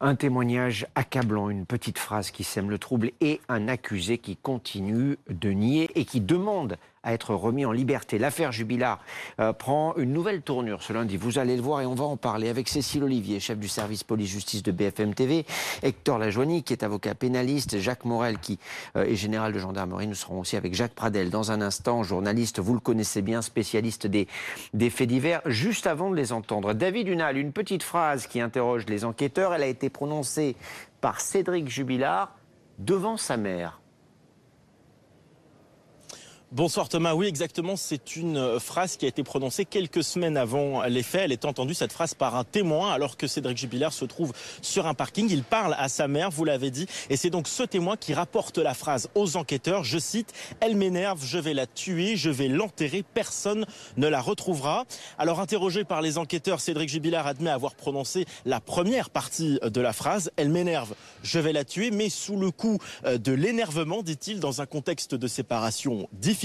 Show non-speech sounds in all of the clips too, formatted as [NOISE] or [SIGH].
Un témoignage accablant, une petite phrase qui sème le trouble et un accusé qui continue de nier et qui demande à être remis en liberté. L'affaire Jubilard euh, prend une nouvelle tournure ce lundi. Vous allez le voir et on va en parler avec Cécile Olivier, chef du service police-justice de BFM TV, Hector Lajoigny, qui est avocat pénaliste, Jacques Morel, qui euh, est général de gendarmerie. Nous serons aussi avec Jacques Pradel dans un instant, journaliste, vous le connaissez bien, spécialiste des, des faits divers. Juste avant de les entendre, David Hunal, une petite phrase qui interroge les enquêteurs. Elle a été prononcée par Cédric Jubilard devant sa mère. Bonsoir Thomas, oui exactement, c'est une phrase qui a été prononcée quelques semaines avant les faits. Elle est entendue cette phrase par un témoin alors que Cédric Jubilard se trouve sur un parking. Il parle à sa mère, vous l'avez dit, et c'est donc ce témoin qui rapporte la phrase aux enquêteurs. Je cite, Elle m'énerve, je vais la tuer, je vais l'enterrer, personne ne la retrouvera. Alors interrogé par les enquêteurs, Cédric Jubilard admet avoir prononcé la première partie de la phrase. Elle m'énerve, je vais la tuer, mais sous le coup euh, de l'énervement, dit-il, dans un contexte de séparation difficile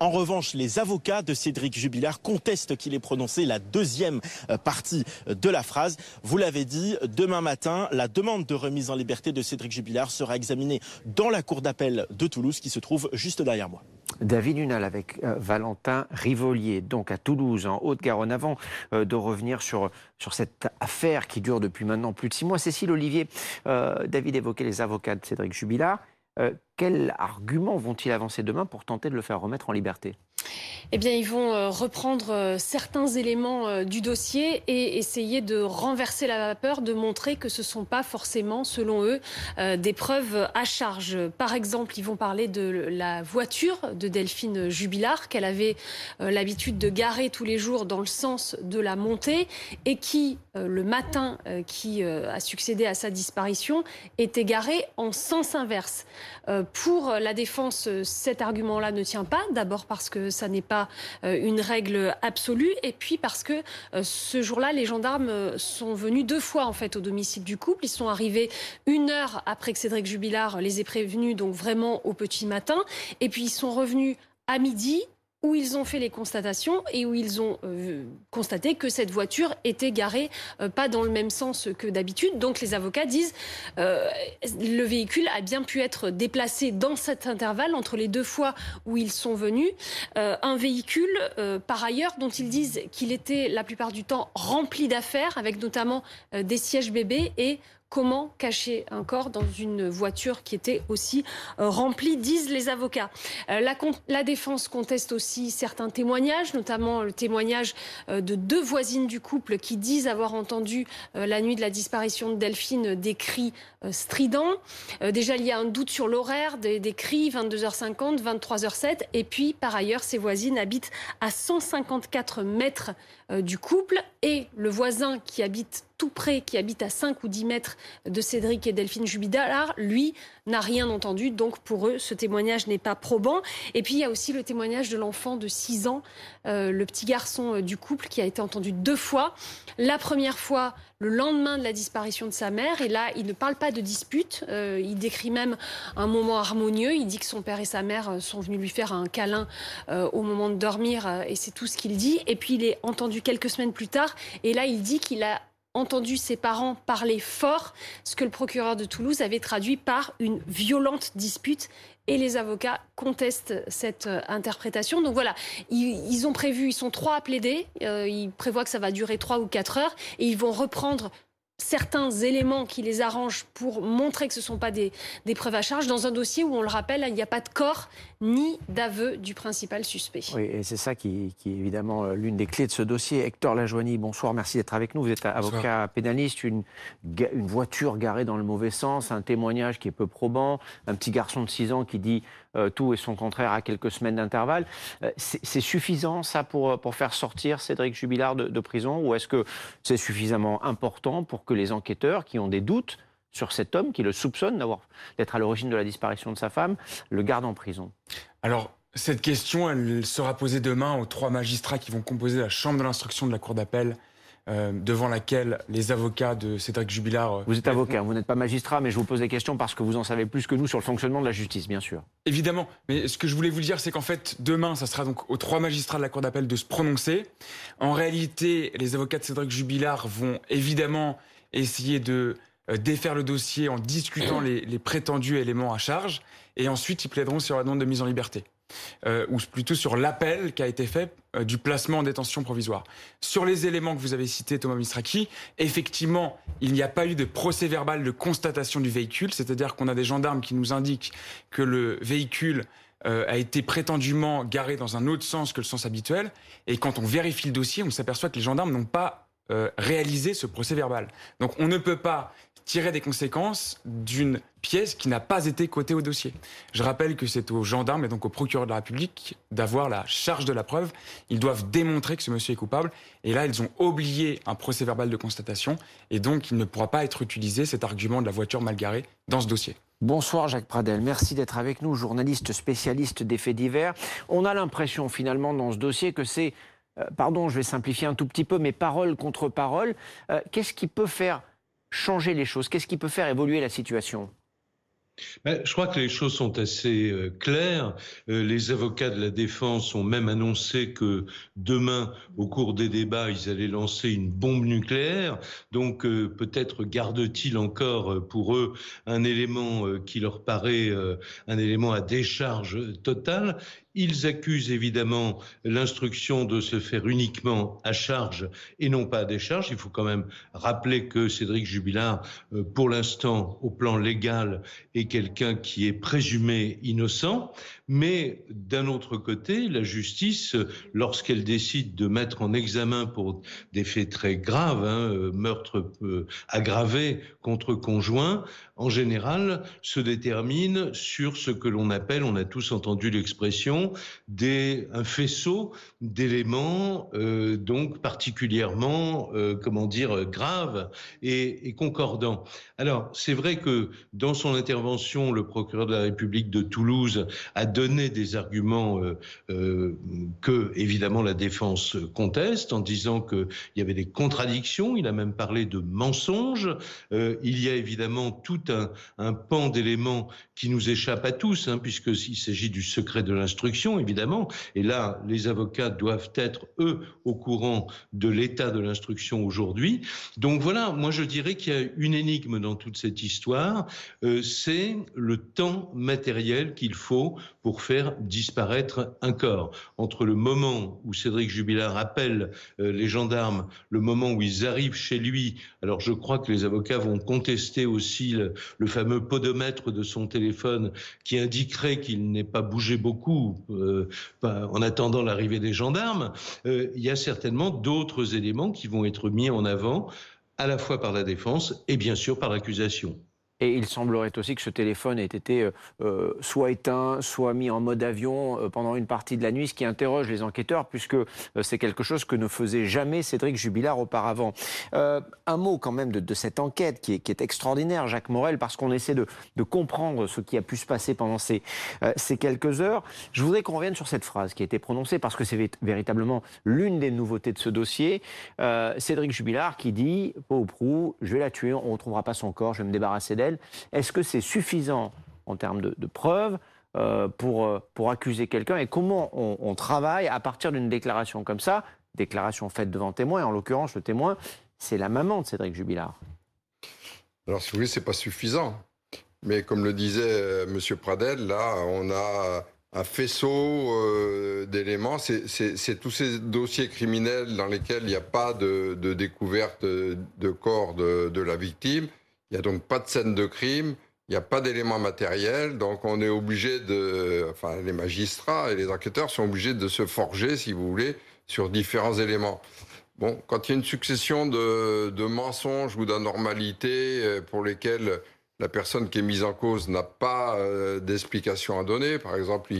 en revanche, les avocats de Cédric Jubilard contestent qu'il ait prononcé la deuxième euh, partie de la phrase. Vous l'avez dit, demain matin, la demande de remise en liberté de Cédric Jubilard sera examinée dans la cour d'appel de Toulouse qui se trouve juste derrière moi. David Hunal avec euh, Valentin Rivolier, donc à Toulouse, en Haute-Garonne, avant euh, de revenir sur, sur cette affaire qui dure depuis maintenant plus de six mois. Cécile Olivier, David évoquait les avocats de Cédric Jubilard. Quels arguments vont-ils avancer demain pour tenter de le faire remettre en liberté? Eh bien, ils vont euh, reprendre euh, certains éléments euh, du dossier et essayer de renverser la vapeur, de montrer que ce ne sont pas forcément, selon eux, des preuves à charge. Par exemple, ils vont parler de la voiture de Delphine Jubilard, qu'elle avait l'habitude de garer tous les jours dans le sens de la montée et qui, le matin qui a succédé à sa disparition, était garée en sens inverse. Pour la défense, cet argument-là ne tient pas. D'abord parce que ça n'est pas euh, une règle absolue, et puis parce que euh, ce jour-là, les gendarmes euh, sont venus deux fois en fait au domicile du couple. Ils sont arrivés une heure après que Cédric Jubilard les ait prévenus, donc vraiment au petit matin, et puis ils sont revenus à midi où ils ont fait les constatations et où ils ont euh, constaté que cette voiture était garée euh, pas dans le même sens que d'habitude. Donc les avocats disent euh, le véhicule a bien pu être déplacé dans cet intervalle entre les deux fois où ils sont venus. un véhicule, par ailleurs, dont ils disent qu'il était la plupart du temps rempli d'affaires, avec notamment des sièges bébés et Comment cacher un corps dans une voiture qui était aussi euh, remplie, disent les avocats. Euh, la, défense conteste aussi certains témoignages, notamment le témoignage euh, de deux voisines du couple qui disent avoir entendu la nuit de la disparition de Delphine des cris stridents. déjà, il y a un doute sur l'horaire des, des, cris, 22h50, 23h07. Et puis, par ailleurs, ces voisines habitent à 154 mètres du couple et le voisin qui habite tout près, qui habite à 5 ou 10 mètres de Cédric et Delphine Jubilard, lui n'a rien entendu. Donc pour eux, ce témoignage n'est pas probant. Et puis il y a aussi le témoignage de l'enfant de 6 ans, euh, le petit garçon euh, du couple, qui a été entendu deux fois. La première fois, le lendemain de la disparition de sa mère. Et là, il ne parle pas de dispute. Euh, il décrit même un moment harmonieux. Il dit que son père et sa mère sont venus lui faire un câlin au moment de dormir. et c'est tout ce qu'il dit. Et puis il est entendu quelques semaines plus tard. Et là, il dit qu'il a entendu ses parents parler fort, ce que le procureur de Toulouse avait traduit par une violente dispute. Et les avocats contestent cette euh, interprétation. Donc voilà, ils, ont prévu, ils sont trois à plaider. Euh, ils prévoient que ça va durer trois ou quatre heures. Et ils vont reprendre certains éléments qui les arrangent pour montrer que ce ne sont pas des, preuves à charge dans un dossier où, on le rappelle, il n'y a pas de corps ni d'aveu du principal suspect. Oui, et c'est ça qui, est évidemment euh, l'une des clés de ce dossier. Hector Lajoigny, bonsoir, merci d'être avec nous. Vous êtes avocat pénaliste, une, une voiture garée dans le mauvais sens, un témoignage qui est peu probant, un petit garçon de 6 ans qui dit tout et son contraire à quelques semaines d'intervalle. Euh, c'est suffisant, ça, pour, pour faire sortir Cédric Jubilard de, prison Ou est-ce que c'est suffisamment important pour que les enquêteurs qui ont des doutes sur cet homme, qui le soupçonnent d'être à l'origine de la disparition de sa femme, le gardent en prison? Alors, cette question, elle sera posée demain aux trois magistrats qui vont composer la chambre de l'instruction de la Cour d'appel euh, devant laquelle les avocats de Cédric Jubilard... Euh, vous êtes avocat, vous n'êtes pas magistrat, mais je vous pose des questions parce que vous en savez plus que nous sur le fonctionnement de la justice, bien sûr. Évidemment, mais ce que je voulais vous dire, c'est qu'en fait, demain, ça sera donc aux trois magistrats de la Cour d'appel de se prononcer. En réalité, les avocats de Cédric Jubilard vont évidemment essayer de défaire le dossier en discutant [CLEARS THROAT] les, les, prétendus éléments à charge, et ensuite ils plaideront sur la demande de mise en liberté. Ou plutôt sur l'appel qui a été fait du placement en détention provisoire. Sur les éléments que vous avez cités, Thomas Mistraki, effectivement, il n'y a pas eu de procès verbal de constatation du véhicule, c'est-à-dire qu'on a des gendarmes qui nous indiquent que le véhicule euh, a été prétendument garé dans un autre sens que le sens habituel. Et quand on vérifie le dossier, on s'aperçoit que les gendarmes n'ont pas euh, réalisé ce procès verbal. Donc on ne peut pas tirer des conséquences d'une pièce qui n'a pas été cotée au dossier. Je rappelle que c'est aux gendarmes et donc au procureur de la République d'avoir la charge de la preuve. Ils doivent démontrer que ce monsieur est coupable. Et là, ils ont oublié un procès verbal de constatation. Et donc, il ne pourra pas être utilisé, cet argument de la voiture mal garée, dans ce dossier. Bonsoir Jacques Pradel, merci d'être avec nous, journaliste spécialiste des faits divers. On a l'impression finalement dans ce dossier que c'est, pardon, je vais simplifier un tout petit peu, mais parole contre parole. Euh, qu'est-ce qui peut faire changer les choses? Qu'est-ce qui peut faire évoluer la situation? Ben, je crois que les choses sont assez euh, claires. Euh, les avocats de la défense ont même annoncé que demain, au cours des débats, ils allaient lancer une bombe nucléaire. Donc euh, peut-être gardent-ils encore pour eux un élément qui leur paraît un élément à décharge totale. Ils accusent évidemment l'instruction de se faire uniquement à charge et non pas à décharge. Il faut quand même rappeler que Cédric Jubilard, euh, pour l'instant, au plan légal, est quelqu'un qui est présumé innocent. Mais d'un autre côté, la justice, lorsqu'elle décide de mettre en examen pour des faits très graves, hein, euh, meurtre euh, aggravé contre conjoint, en général, se détermine sur ce que l'on appelle, on a tous entendu l'expression, un faisceau d'éléments euh, donc particulièrement, euh, comment dire, graves et, concordants. Alors, c'est vrai que dans son intervention, le procureur de la République de Toulouse a donné des arguments euh, que, évidemment, la défense conteste en disant qu'il y avait des contradictions. Il a même parlé de mensonges. Il y a évidemment tout un, pan d'éléments qui nous échappent à tous, hein, puisqu'il s'agit du secret de l'instruction, évidemment. Et là, les avocats doivent être, eux, au courant de l'état de l'instruction aujourd'hui. Donc voilà, moi je dirais qu'il y a une énigme dans toute cette histoire, euh, c'est le temps matériel qu'il faut pour faire disparaître un corps. Entre le moment où Cédric Jubilard appelle euh, les gendarmes, le moment où ils arrivent chez lui, alors je crois que les avocats vont contester aussi le, le fameux podomètre de son téléphone qui indiquerait qu'il n'est pas bougé beaucoup euh, en attendant l'arrivée des gendarmes, euh, il y a certainement d'autres éléments qui vont être mis en avant à la fois par la défense et bien sûr par l'accusation. Et il semblerait aussi que ce téléphone ait été euh, euh, soit éteint, soit mis en mode avion euh, pendant une partie de la nuit, ce qui interroge les enquêteurs, puisque c'est quelque chose que ne faisait jamais Cédric Jubilard auparavant. un mot quand même de, cette enquête qui est, extraordinaire, Jacques Morel, parce qu'on essaie de, comprendre ce qui a pu se passer pendant ces, quelques heures. Je voudrais qu'on revienne sur cette phrase qui a été prononcée, parce que c'est véritablement l'une des nouveautés de ce dossier. Cédric Jubilard qui dit, au prou, je vais la tuer, on ne retrouvera pas son corps, je vais me débarrasser d'elle. Est-ce que c'est suffisant en termes de, preuves euh, pour, euh, pour accuser quelqu'un? Et comment on, travaille à partir d'une déclaration comme ça, déclaration faite devant témoin, en l'occurrence le témoin, c'est la maman de Cédric Jubilard. Alors si vous voulez, c'est pas suffisant. Mais comme le disait euh, M. Pradel, là, on a un faisceau d'éléments. C'est tous ces dossiers criminels dans lesquels il n'y a pas de, découverte de corps de, la victime. Il n'y a donc pas de scène de crime, il n'y a pas d'éléments matériels, donc on est obligé de, enfin les magistrats et les enquêteurs sont obligés de se forger, si vous voulez, sur différents éléments. Bon, quand il y a une succession de, mensonges ou d'anormalités euh, pour lesquels la personne qui est mise en cause n'a pas euh, d'explication à donner, par exemple,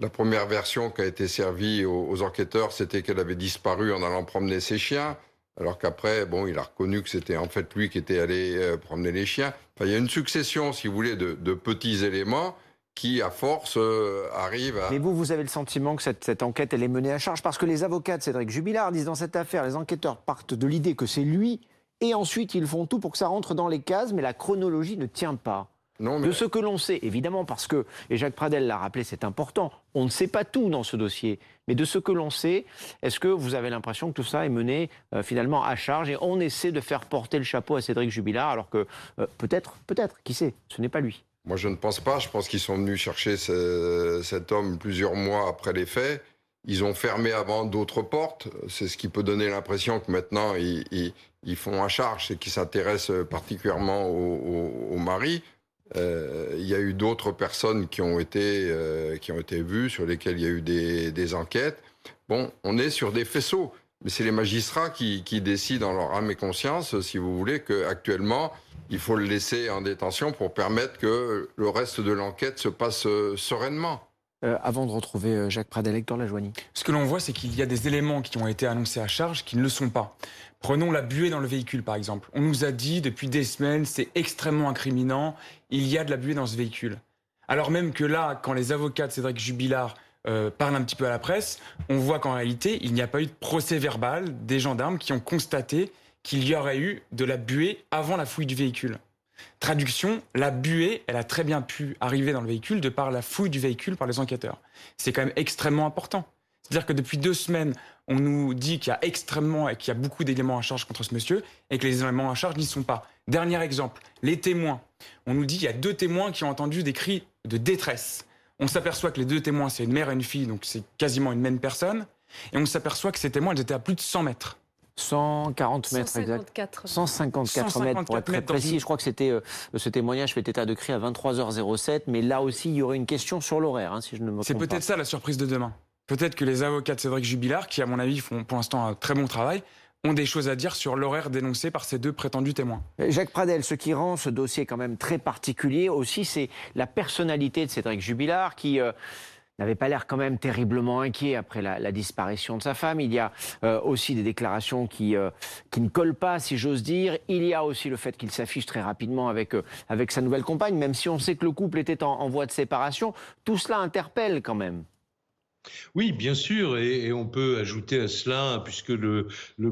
la première version qui a été servie aux enquêteurs, c'était qu'elle avait disparu en allant promener ses chiens alors qu'après, bon, il a reconnu que c'était en fait lui qui était allé euh, promener les chiens. Il y a une succession, si vous voulez, de, petits éléments qui, à force, euh, arrivent à... Mais vous, vous avez le sentiment que cette, enquête, elle est menée à charge Parce que les avocats de Cédric Jubilard disent dans cette affaire, les enquêteurs partent de l'idée que c'est lui, et ensuite ils font tout pour que ça rentre dans les cases, mais la chronologie ne tient pas. Non, De ce que l'on sait, évidemment, parce que, et Jacques Pradel l'a rappelé, c'est important, on ne sait pas tout dans ce dossier. Mais de ce que l'on sait, est-ce que vous avez l'impression que tout ça est mené euh, finalement à charge et on essaie de faire porter le chapeau à Cédric Jubilard alors que euh, peut-être, peut-être, qui sait, ce n'est pas lui Moi je ne pense pas, je pense qu'ils sont venus chercher cet homme plusieurs mois après les faits. Ils ont fermé avant d'autres portes. C'est ce qui peut donner l'impression que maintenant ils, font à charge et qu'ils s'intéressent particulièrement au, mari. Euh, il y a eu d'autres personnes qui ont été euh, qui ont été vues, sur lesquelles il y a eu des, enquêtes. Bon, on est sur des faisceaux, mais c'est les magistrats qui, qui, décident en leur âme et conscience, si vous voulez, qu'actuellement, il faut le laisser en détention pour permettre que le reste de l'enquête se passe euh, sereinement. Euh, avant de retrouver euh, Jacques Pradel, Hector Lajoigny Ce que l'on voit, c'est qu'il y a des éléments qui ont été annoncés à charge qui ne le sont pas. Prenons la buée dans le véhicule, par exemple. On nous a dit depuis des semaines, c'est extrêmement incriminant, il y a de la buée dans ce véhicule. Alors même que là, quand les avocats de Cédric Jubilard euh, parlent un petit peu à la presse, on voit qu'en réalité, il n'y a pas eu de procès verbal des gendarmes qui ont constaté qu'il y aurait eu de la buée avant la fouille du véhicule. Traduction, la buée, elle a très bien pu arriver dans le véhicule de par la fouille du véhicule par les enquêteurs. C'est quand même extrêmement important. C'est-à-dire que depuis deux semaines, on nous dit qu'il y a extrêmement et qu'il y a beaucoup d'éléments à charge contre ce monsieur et que les éléments à charge n'y sont pas. Dernier exemple, les témoins. On nous dit qu'il y a deux témoins qui ont entendu des cris de détresse. On s'aperçoit que les deux témoins, c'est une mère et une fille, donc c'est quasiment une même personne. Et on s'aperçoit que ces témoins, ils étaient à plus de 100 mètres. 140 mètres 154. 154 mètres pour être très précis. Je crois que c'était euh, ce témoignage fait état de cri à 23h07, mais là aussi il y aurait une question sur l'horaire, hein, si je ne me C'est peut-être ça la surprise de demain. Peut-être que les avocats de Cédric Jubilard, qui à mon avis font pour l'instant un très bon travail, ont des choses à dire sur l'horaire dénoncé par ces deux prétendus témoins. Jacques Pradel, ce qui rend ce dossier quand même très particulier aussi, c'est la personnalité de Cédric Jubilard qui... Euh, n'avait pas l'air quand même terriblement inquiet après la, disparition de sa femme. Il y a euh, aussi des déclarations qui, euh, qui ne collent pas, si j'ose dire. Il y a aussi le fait qu'il s'affiche très rapidement avec, euh, avec sa nouvelle compagne, même si on sait que le couple était en voie de séparation. Tout cela interpelle quand même. Oui, bien sûr, et, on peut ajouter à cela, puisque le,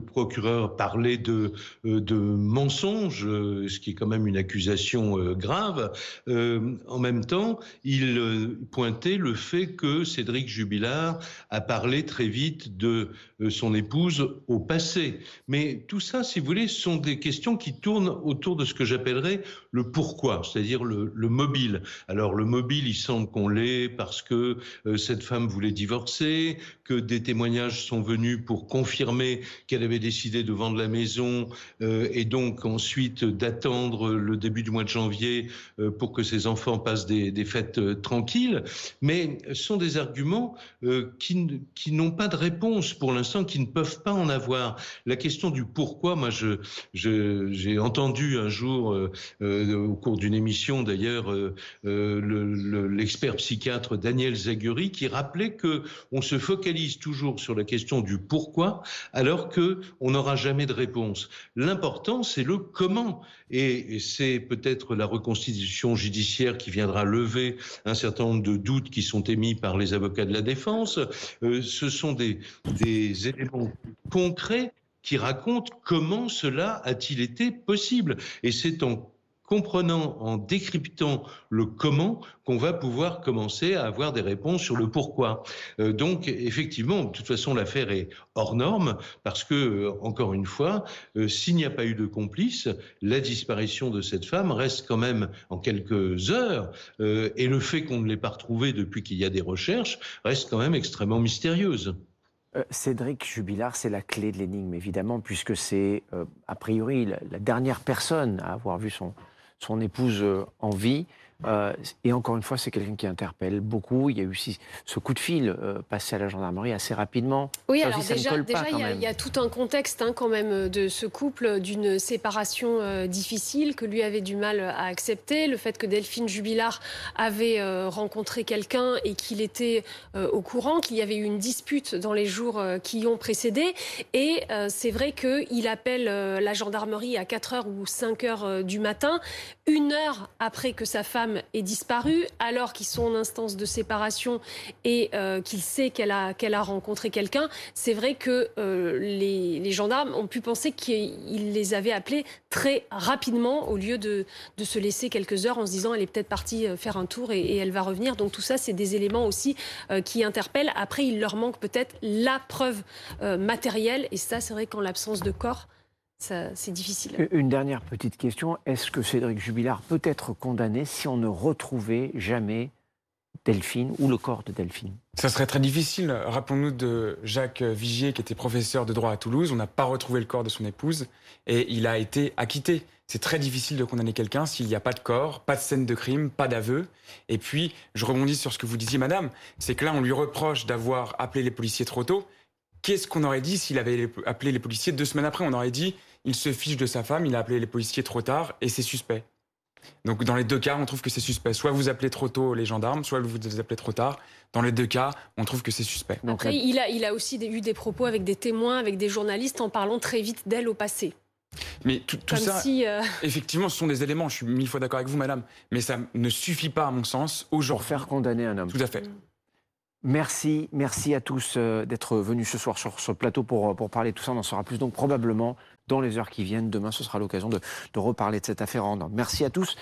procureur parlait de, euh, de mensonge, euh, ce qui est quand même une accusation euh, grave, en même temps, il pointait le fait que Cédric Jubilard a parlé très vite de son épouse au passé. Mais tout ça, si vous voulez, sont des questions qui tournent autour de ce que j'appellerais le pourquoi, c'est-à-dire le, le, mobile. Alors le mobile, il semble qu'on l'ait parce que cette femme voulait dire divorcé, que des témoignages sont venus pour confirmer qu'elle avait décidé de vendre la maison euh, et donc ensuite d'attendre le début du mois de janvier euh, pour que ses enfants passent des, fêtes euh, tranquilles. Mais ce sont des arguments qui, n'ont pas de réponse pour l'instant, qui ne peuvent pas en avoir. La question du pourquoi, moi j'ai entendu un jour au cours d'une émission d'ailleurs l'expert psychiatre Daniel Zaguri qui rappelait que on se focalise toujours sur la question du pourquoi, alors que on n'aura jamais de réponse. L'important, c'est le comment. Et c'est peut-être la reconstitution judiciaire qui viendra lever un certain nombre de doutes qui sont émis par les avocats de la défense. Euh, ce sont des, des éléments concrets qui racontent comment cela a-t-il été possible. Et c'est en comprenant, en décryptant le comment, qu'on va pouvoir commencer à avoir des réponses sur le pourquoi. Euh, donc, effectivement, de toute façon, l'affaire est hors norme parce que, euh, encore une fois, euh, s'il n'y a pas eu de complice, la disparition de cette femme reste quand même en quelques heures et le fait qu'on ne l'ait pas retrouvée depuis qu'il y a des recherches reste quand même extrêmement mystérieuse. Cédric Jubilard, c'est la clé de l'énigme, évidemment, puisque c'est, a priori, la, dernière personne à avoir vu son, son épouse euh, en vie. Euh, et encore une fois, c'est quelqu'un qui interpelle beaucoup. Il y a eu ce coup de fil euh, passé à la gendarmerie assez rapidement. Oui, alors déjà, il y, a tout un contexte hein, quand même de ce couple, d'une séparation euh, difficile que lui avait du mal à accepter. Le fait que Delphine Jubilard avait rencontré quelqu'un et qu'il était au courant, qu'il y avait eu une dispute dans les jours qui y ont précédé. Et c'est vrai qu'il appelle la gendarmerie à 4 h ou 5 h du matin, une heure après que sa femme est disparue, alors qu'ils sont en instance de séparation et euh, qu'il sait qu'elle a, a rencontré quelqu'un, c'est vrai que euh, les, gendarmes ont pu penser qu'ils les avaient appelés très rapidement au lieu de, de, se laisser quelques heures en se disant elle est peut-être partie euh, faire un tour et, elle va revenir. Donc tout ça, c'est des éléments aussi qui interpellent. Après, il leur manque peut-être la preuve matérielle et ça, c'est vrai qu'en l'absence de corps, c'est difficile. Une dernière petite question. Est-ce que Cédric Jubilard peut être condamné si on ne retrouvait jamais Delphine ou le corps de Delphine? Ça serait très difficile. Rappelons-nous de Jacques Vigier, qui était professeur de droit à Toulouse. On n'a pas retrouvé le corps de son épouse et il a été acquitté. C'est très difficile de condamner quelqu'un s'il n'y a pas de corps, pas de scène de crime, pas d'aveu. Et puis, je rebondis sur ce que vous disiez, madame, c'est que là, on lui reproche d'avoir appelé les policiers trop tôt. Qu'est-ce qu'on aurait dit s'il avait appelé les policiers deux semaines après? On aurait dit, il se fiche de sa femme, il a appelé les policiers trop tard et c'est suspect. Donc dans les deux cas, on trouve que c'est suspect. Soit vous appelez trop tôt les gendarmes, soit vous les appelez trop tard. Dans les deux cas, on trouve que c'est suspect. Donc, Après, il, a, il a aussi eu des propos avec des témoins, avec des journalistes, en parlant très vite d'elle au passé. Mais tout, tout ça, si, euh... [LAUGHS] effectivement, ce sont des éléments, je suis mille fois d'accord avec vous, madame, mais ça ne suffit pas, à mon sens, aujourd'hui. Pour faire condamner un homme. Tout à fait. Merci, merci à tous euh, d'être venus ce soir sur ce plateau pour, pour parler de tout ça. On en saura plus donc probablement dans les heures qui viennent. Demain, ce sera l'occasion de, reparler de cette affaire en Merci à tous.